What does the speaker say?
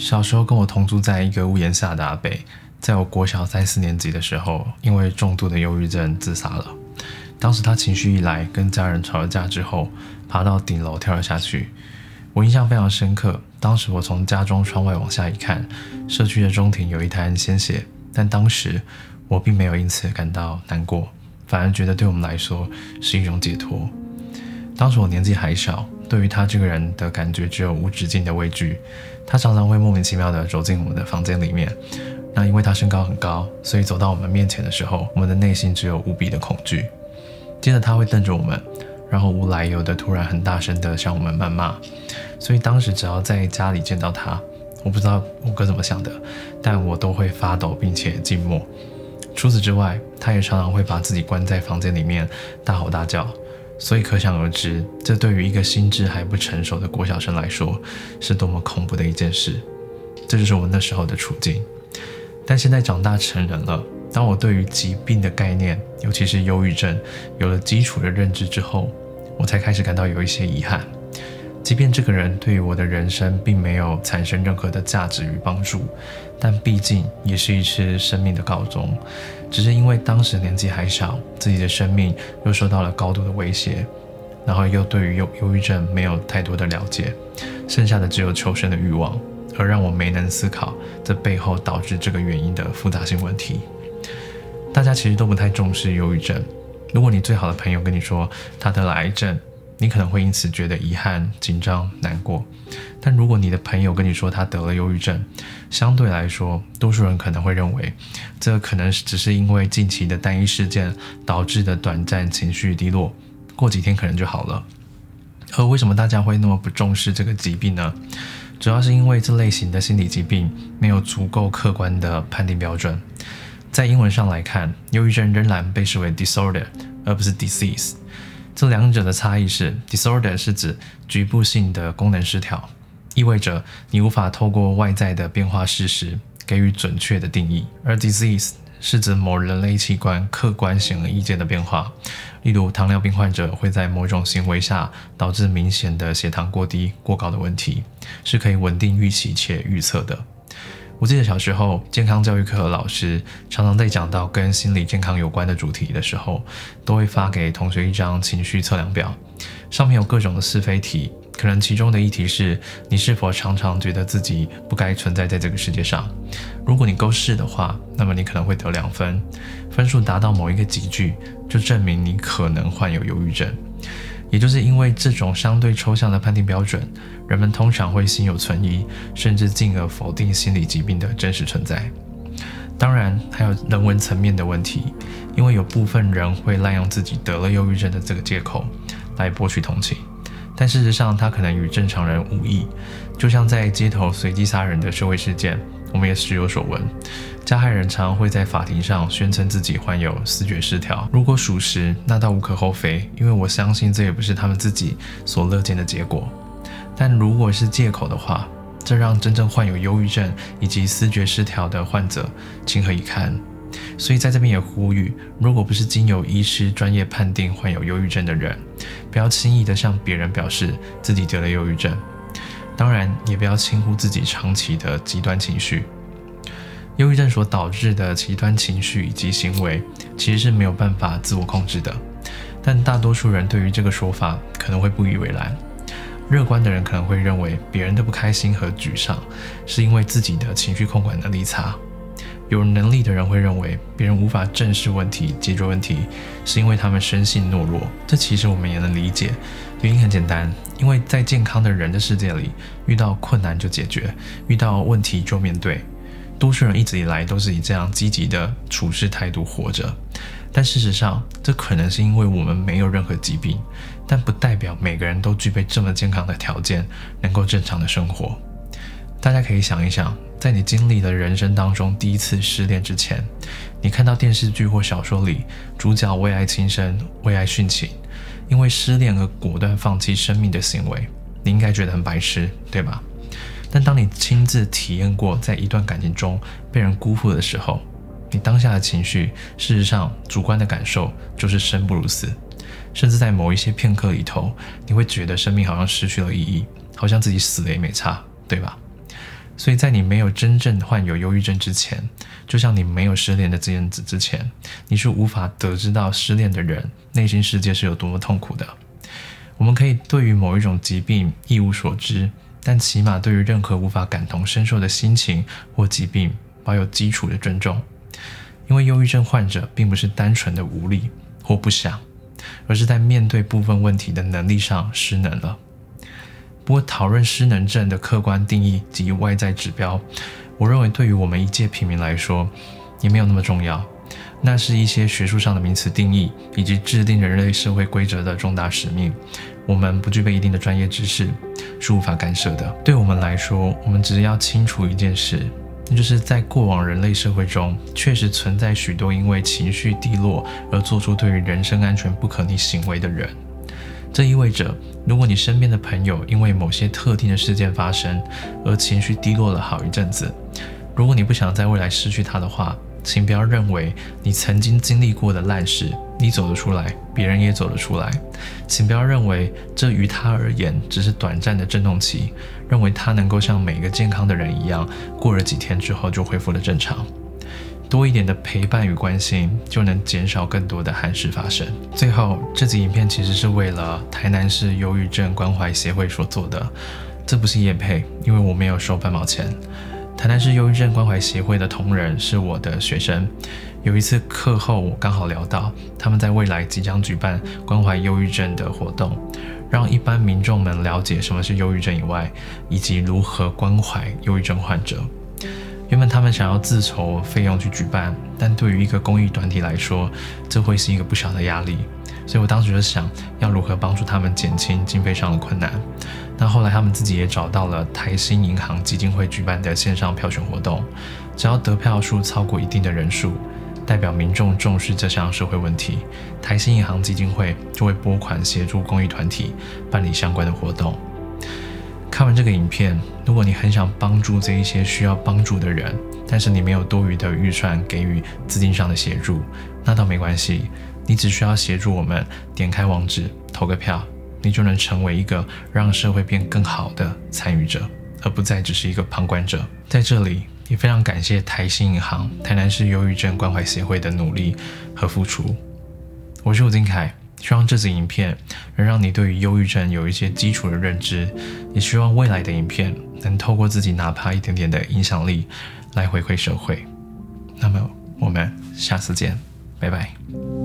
小时候跟我同住在一个屋檐下的阿北，在我国小三四年级的时候，因为重度的忧郁症自杀了。当时他情绪一来，跟家人吵了架之后，爬到顶楼跳了下去。我印象非常深刻。当时我从家中窗外往下一看，社区的中庭有一滩鲜血，但当时我并没有因此感到难过，反而觉得对我们来说是一种解脱。当时我年纪还小，对于他这个人的感觉只有无止境的畏惧。他常常会莫名其妙地走进我们的房间里面，那因为他身高很高，所以走到我们面前的时候，我们的内心只有无比的恐惧。接着他会瞪着我们，然后无来由的突然很大声地向我们谩骂。所以当时只要在家里见到他，我不知道我哥怎么想的，但我都会发抖并且静默。除此之外，他也常常会把自己关在房间里面大吼大叫。所以可想而知，这对于一个心智还不成熟的郭小生来说，是多么恐怖的一件事。这就是我那时候的处境。但现在长大成人了，当我对于疾病的概念，尤其是忧郁症，有了基础的认知之后，我才开始感到有一些遗憾。即便这个人对于我的人生并没有产生任何的价值与帮助，但毕竟也是一次生命的告终。只是因为当时年纪还小，自己的生命又受到了高度的威胁，然后又对于忧忧郁症没有太多的了解，剩下的只有求生的欲望，而让我没能思考这背后导致这个原因的复杂性问题。大家其实都不太重视忧郁症。如果你最好的朋友跟你说他得了癌症，你可能会因此觉得遗憾、紧张、难过，但如果你的朋友跟你说他得了忧郁症，相对来说，多数人可能会认为，这可能只是因为近期的单一事件导致的短暂情绪低落，过几天可能就好了。而为什么大家会那么不重视这个疾病呢？主要是因为这类型的心理疾病没有足够客观的判定标准。在英文上来看，忧郁症仍然被视为 disorder，而不是 disease。这两者的差异是，disorder 是指局部性的功能失调，意味着你无法透过外在的变化事实给予准确的定义；而 disease 是指某人类器官客观显而易见的变化，例如糖尿病患者会在某种行为下导致明显的血糖过低、过高的问题，是可以稳定预期且预测的。我记得小时候，健康教育课的老师常常在讲到跟心理健康有关的主题的时候，都会发给同学一张情绪测量表，上面有各种的是非题，可能其中的一题是你是否常常觉得自己不该存在在这个世界上。如果你勾是的话，那么你可能会得两分，分数达到某一个级距，就证明你可能患有忧郁症。也就是因为这种相对抽象的判定标准，人们通常会心有存疑，甚至进而否定心理疾病的真实存在。当然，还有人文层面的问题，因为有部分人会滥用自己得了忧郁症的这个借口来博取同情，但事实上他可能与正常人无异。就像在街头随机杀人的社会事件，我们也时有所闻。加害人常会在法庭上宣称自己患有思觉失调，如果属实，那倒无可厚非，因为我相信这也不是他们自己所乐见的结果。但如果是借口的话，这让真正患有忧郁症以及思觉失调的患者情何以堪？所以在这边也呼吁，如果不是经由医师专业判定患有忧郁症的人，不要轻易的向别人表示自己得了忧郁症，当然也不要轻忽自己长期的极端情绪。忧郁症所导致的极端情绪以及行为，其实是没有办法自我控制的。但大多数人对于这个说法可能会不以为然。乐观的人可能会认为，别人的不开心和沮丧是因为自己的情绪控管能力差。有能力的人会认为，别人无法正视问题、解决问题，是因为他们生性懦弱。这其实我们也能理解，原因很简单，因为在健康的人的世界里，遇到困难就解决，遇到问题就面对。多数人一直以来都是以这样积极的处事态度活着，但事实上，这可能是因为我们没有任何疾病，但不代表每个人都具备这么健康的条件，能够正常的生活。大家可以想一想，在你经历了人生当中第一次失恋之前，你看到电视剧或小说里主角为爱轻生、为爱殉情，因为失恋而果断放弃生命的行为，你应该觉得很白痴，对吧？但当你亲自体验过在一段感情中被人辜负的时候，你当下的情绪，事实上主观的感受就是生不如死，甚至在某一些片刻里头，你会觉得生命好像失去了意义，好像自己死了也没差，对吧？所以在你没有真正患有忧郁症之前，就像你没有失恋的这样子之前，你是无法得知到失恋的人内心世界是有多么痛苦的。我们可以对于某一种疾病一无所知，但起码对于任何无法感同身受的心情或疾病保有基础的尊重。因为忧郁症患者并不是单纯的无力或不想，而是在面对部分问题的能力上失能了。不过，讨论失能症的客观定义及外在指标，我认为对于我们一介平民来说，也没有那么重要。那是一些学术上的名词定义，以及制定人类社会规则的重大使命。我们不具备一定的专业知识，是无法干涉的。对我们来说，我们只要清楚一件事，那就是在过往人类社会中，确实存在许多因为情绪低落而做出对于人身安全不可逆行为的人。这意味着，如果你身边的朋友因为某些特定的事件发生而情绪低落了好一阵子，如果你不想在未来失去他的话，请不要认为你曾经经历过的烂事，你走得出来，别人也走得出来。请不要认为这于他而言只是短暂的震动期，认为他能够像每一个健康的人一样，过了几天之后就恢复了正常。多一点的陪伴与关心，就能减少更多的憾事发生。最后，这集影片其实是为了台南市忧郁症关怀协会所做的，这不是业配，因为我没有收半毛钱。台南市忧郁症关怀协会的同仁是我的学生，有一次课后我刚好聊到，他们在未来即将举办关怀忧郁症的活动，让一般民众们了解什么是忧郁症以外，以及如何关怀忧郁症患者。原本他们想要自筹费用去举办，但对于一个公益团体来说，这会是一个不小的压力。所以我当时就想要如何帮助他们减轻经费上的困难。那后来他们自己也找到了台新银行基金会举办的线上票选活动，只要得票数超过一定的人数，代表民众重视这项社会问题，台新银行基金会就会拨款协助公益团体办理相关的活动。看完这个影片，如果你很想帮助这一些需要帮助的人，但是你没有多余的预算给予资金上的协助，那倒没关系，你只需要协助我们点开网址投个票，你就能成为一个让社会变更好的参与者，而不再只是一个旁观者。在这里，也非常感谢台新银行、台南市忧郁症关怀协会的努力和付出。我是吴金凯。希望这支影片能让你对于忧郁症有一些基础的认知，也希望未来的影片能透过自己哪怕一点点的影响力来回馈社会。那么我们下次见，拜拜。